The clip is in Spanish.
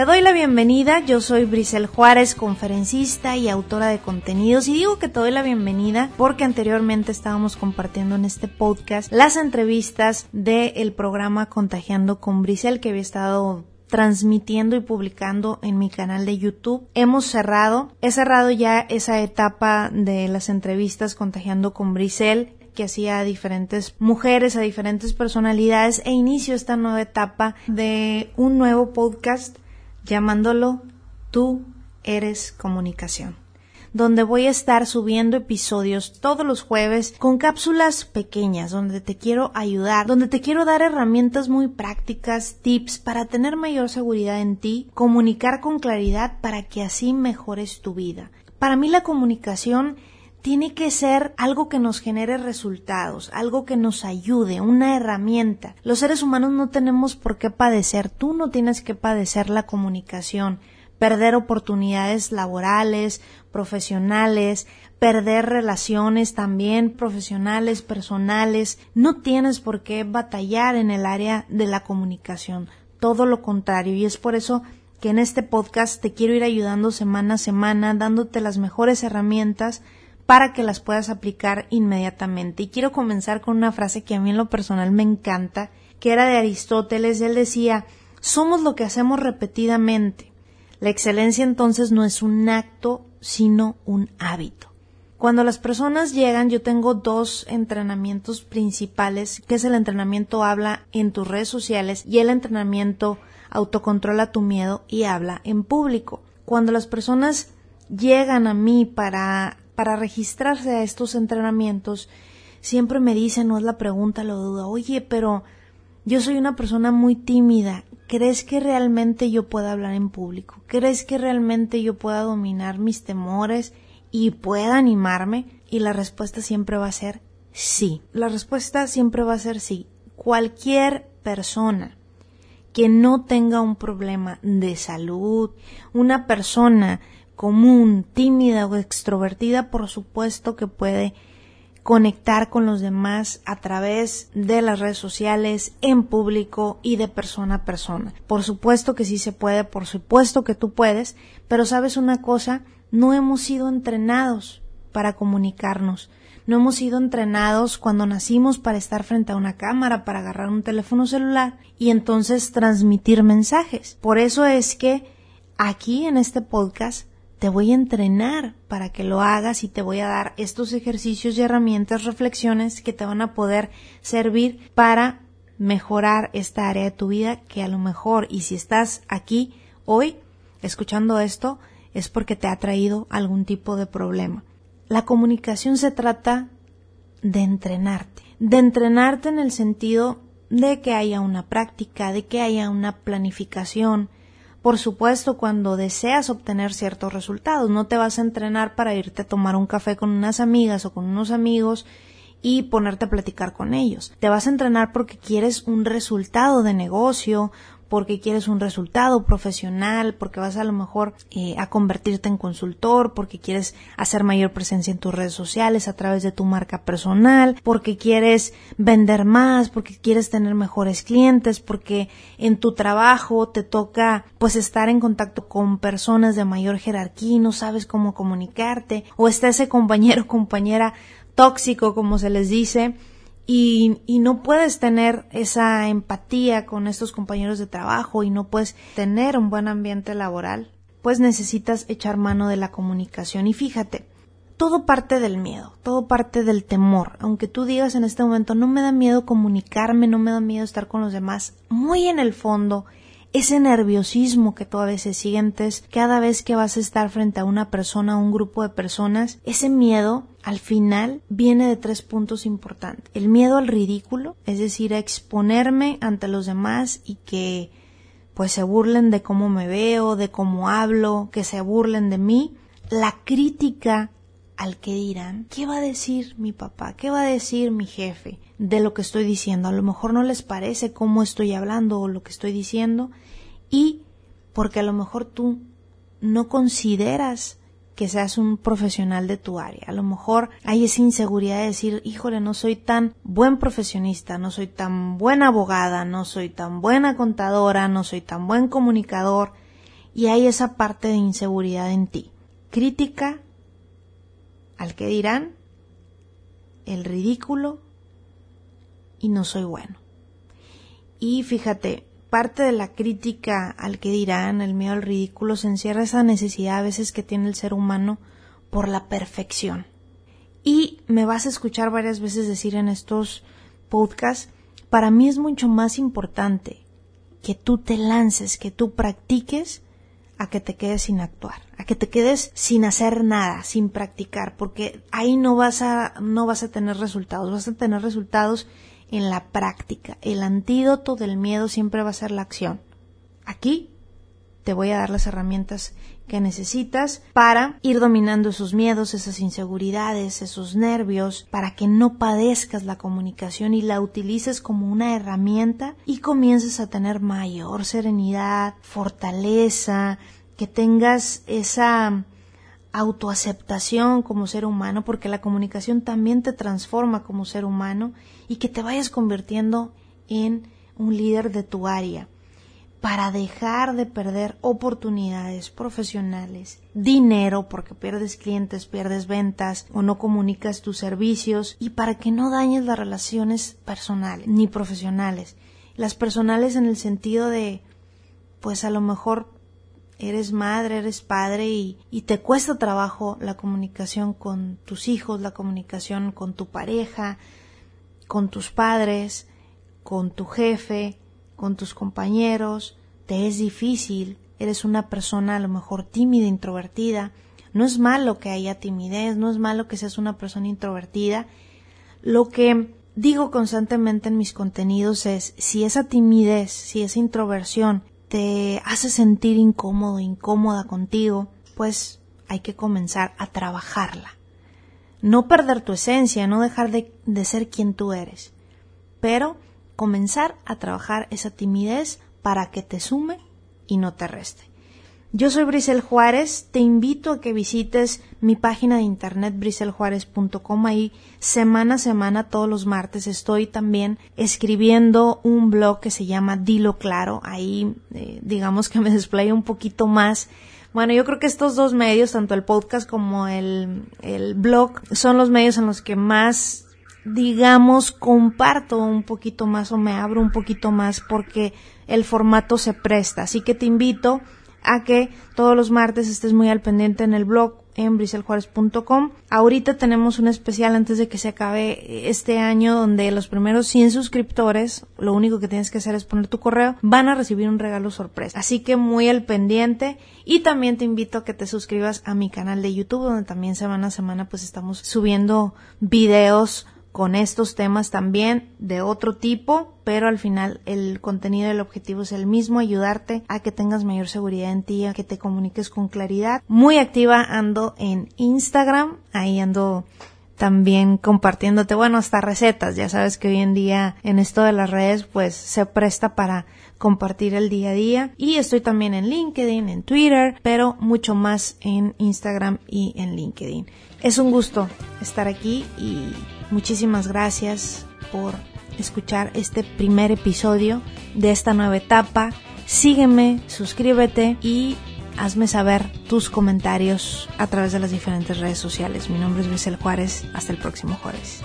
Te doy la bienvenida, yo soy Brisel Juárez, conferencista y autora de contenidos y digo que te doy la bienvenida porque anteriormente estábamos compartiendo en este podcast las entrevistas del programa Contagiando con Brisel que había estado transmitiendo y publicando en mi canal de YouTube. Hemos cerrado, he cerrado ya esa etapa de las entrevistas Contagiando con Brisel que hacía a diferentes mujeres, a diferentes personalidades e inicio esta nueva etapa de un nuevo podcast llamándolo Tú eres comunicación, donde voy a estar subiendo episodios todos los jueves con cápsulas pequeñas, donde te quiero ayudar, donde te quiero dar herramientas muy prácticas, tips para tener mayor seguridad en ti, comunicar con claridad para que así mejores tu vida. Para mí la comunicación tiene que ser algo que nos genere resultados, algo que nos ayude, una herramienta. Los seres humanos no tenemos por qué padecer, tú no tienes que padecer la comunicación, perder oportunidades laborales, profesionales, perder relaciones también profesionales, personales. No tienes por qué batallar en el área de la comunicación, todo lo contrario, y es por eso que en este podcast te quiero ir ayudando semana a semana, dándote las mejores herramientas para que las puedas aplicar inmediatamente. Y quiero comenzar con una frase que a mí en lo personal me encanta, que era de Aristóteles. Él decía, somos lo que hacemos repetidamente. La excelencia entonces no es un acto, sino un hábito. Cuando las personas llegan, yo tengo dos entrenamientos principales, que es el entrenamiento habla en tus redes sociales y el entrenamiento autocontrola tu miedo y habla en público. Cuando las personas llegan a mí para para registrarse a estos entrenamientos, siempre me dicen, no es la pregunta, lo duda, oye, pero yo soy una persona muy tímida, ¿crees que realmente yo pueda hablar en público? ¿Crees que realmente yo pueda dominar mis temores y pueda animarme? Y la respuesta siempre va a ser sí. La respuesta siempre va a ser sí. Cualquier persona que no tenga un problema de salud, una persona común, tímida o extrovertida, por supuesto que puede conectar con los demás a través de las redes sociales, en público y de persona a persona. Por supuesto que sí se puede, por supuesto que tú puedes, pero sabes una cosa, no hemos sido entrenados para comunicarnos. No hemos sido entrenados cuando nacimos para estar frente a una cámara, para agarrar un teléfono celular y entonces transmitir mensajes. Por eso es que aquí en este podcast te voy a entrenar para que lo hagas y te voy a dar estos ejercicios y herramientas, reflexiones que te van a poder servir para mejorar esta área de tu vida que a lo mejor y si estás aquí hoy escuchando esto es porque te ha traído algún tipo de problema. La comunicación se trata de entrenarte, de entrenarte en el sentido de que haya una práctica, de que haya una planificación, por supuesto, cuando deseas obtener ciertos resultados, no te vas a entrenar para irte a tomar un café con unas amigas o con unos amigos y ponerte a platicar con ellos. Te vas a entrenar porque quieres un resultado de negocio, porque quieres un resultado profesional, porque vas a lo mejor eh, a convertirte en consultor, porque quieres hacer mayor presencia en tus redes sociales a través de tu marca personal, porque quieres vender más, porque quieres tener mejores clientes, porque en tu trabajo te toca pues estar en contacto con personas de mayor jerarquía y no sabes cómo comunicarte, o está ese compañero o compañera tóxico como se les dice, y, no puedes tener esa empatía con estos compañeros de trabajo y no puedes tener un buen ambiente laboral, pues necesitas echar mano de la comunicación. Y fíjate, todo parte del miedo, todo parte del temor. Aunque tú digas en este momento, no me da miedo comunicarme, no me da miedo estar con los demás, muy en el fondo ese nerviosismo que tú a veces sientes cada vez que vas a estar frente a una persona o un grupo de personas, ese miedo al final viene de tres puntos importantes. El miedo al ridículo, es decir, a exponerme ante los demás y que pues se burlen de cómo me veo, de cómo hablo, que se burlen de mí. La crítica al que dirán, ¿qué va a decir mi papá? ¿Qué va a decir mi jefe de lo que estoy diciendo? A lo mejor no les parece cómo estoy hablando o lo que estoy diciendo y porque a lo mejor tú no consideras que seas un profesional de tu área. A lo mejor hay esa inseguridad de decir, híjole, no soy tan buen profesionista, no soy tan buena abogada, no soy tan buena contadora, no soy tan buen comunicador. y hay esa parte de inseguridad en ti. Crítica al que dirán, el ridículo y no soy bueno. Y fíjate, parte de la crítica al que dirán, el miedo al ridículo, se encierra esa necesidad a veces que tiene el ser humano por la perfección. Y me vas a escuchar varias veces decir en estos podcasts, para mí es mucho más importante que tú te lances, que tú practiques, a que te quedes sin actuar, a que te quedes sin hacer nada, sin practicar, porque ahí no vas a, no vas a tener resultados, vas a tener resultados en la práctica. El antídoto del miedo siempre va a ser la acción. Aquí te voy a dar las herramientas que necesitas para ir dominando esos miedos, esas inseguridades, esos nervios, para que no padezcas la comunicación y la utilices como una herramienta y comiences a tener mayor serenidad, fortaleza, que tengas esa autoaceptación como ser humano, porque la comunicación también te transforma como ser humano y que te vayas convirtiendo en un líder de tu área para dejar de perder oportunidades profesionales, dinero porque pierdes clientes, pierdes ventas o no comunicas tus servicios y para que no dañes las relaciones personales ni profesionales. Las personales en el sentido de pues a lo mejor eres madre, eres padre y, y, te cuesta trabajo la comunicación con tus hijos, la comunicación con tu pareja, con tus padres, con tu jefe, con tus compañeros, te es difícil, eres una persona a lo mejor tímida, introvertida. No es malo que haya timidez, no es malo que seas una persona introvertida. Lo que digo constantemente en mis contenidos es si esa timidez, si esa introversión te hace sentir incómodo, incómoda contigo, pues hay que comenzar a trabajarla. No perder tu esencia, no dejar de, de, ser quien tú eres, pero comenzar a trabajar esa timidez para que te sume y no te reste. Yo soy Brisel Juárez, te invito a que visites mi página de internet briseljuárez.com. Ahí semana a semana, todos los martes, estoy también escribiendo un blog que se llama Dilo Claro. Ahí, eh, digamos que me desplayo un poquito más. Bueno, yo creo que estos dos medios, tanto el podcast como el, el blog, son los medios en los que más digamos, comparto un poquito más o me abro un poquito más porque el formato se presta. Así que te invito a que todos los martes estés muy al pendiente en el blog en briseljuárez.com. Ahorita tenemos un especial antes de que se acabe este año donde los primeros 100 suscriptores, lo único que tienes que hacer es poner tu correo, van a recibir un regalo sorpresa. Así que muy al pendiente y también te invito a que te suscribas a mi canal de YouTube donde también semana a semana pues estamos subiendo videos con estos temas también de otro tipo, pero al final el contenido del objetivo es el mismo, ayudarte a que tengas mayor seguridad en ti, a que te comuniques con claridad. Muy activa ando en Instagram, ahí ando también compartiéndote, bueno, hasta recetas, ya sabes que hoy en día en esto de las redes pues se presta para compartir el día a día y estoy también en LinkedIn, en Twitter, pero mucho más en Instagram y en LinkedIn. Es un gusto estar aquí y Muchísimas gracias por escuchar este primer episodio de esta nueva etapa. Sígueme, suscríbete y hazme saber tus comentarios a través de las diferentes redes sociales. Mi nombre es Brisel Juárez. Hasta el próximo jueves.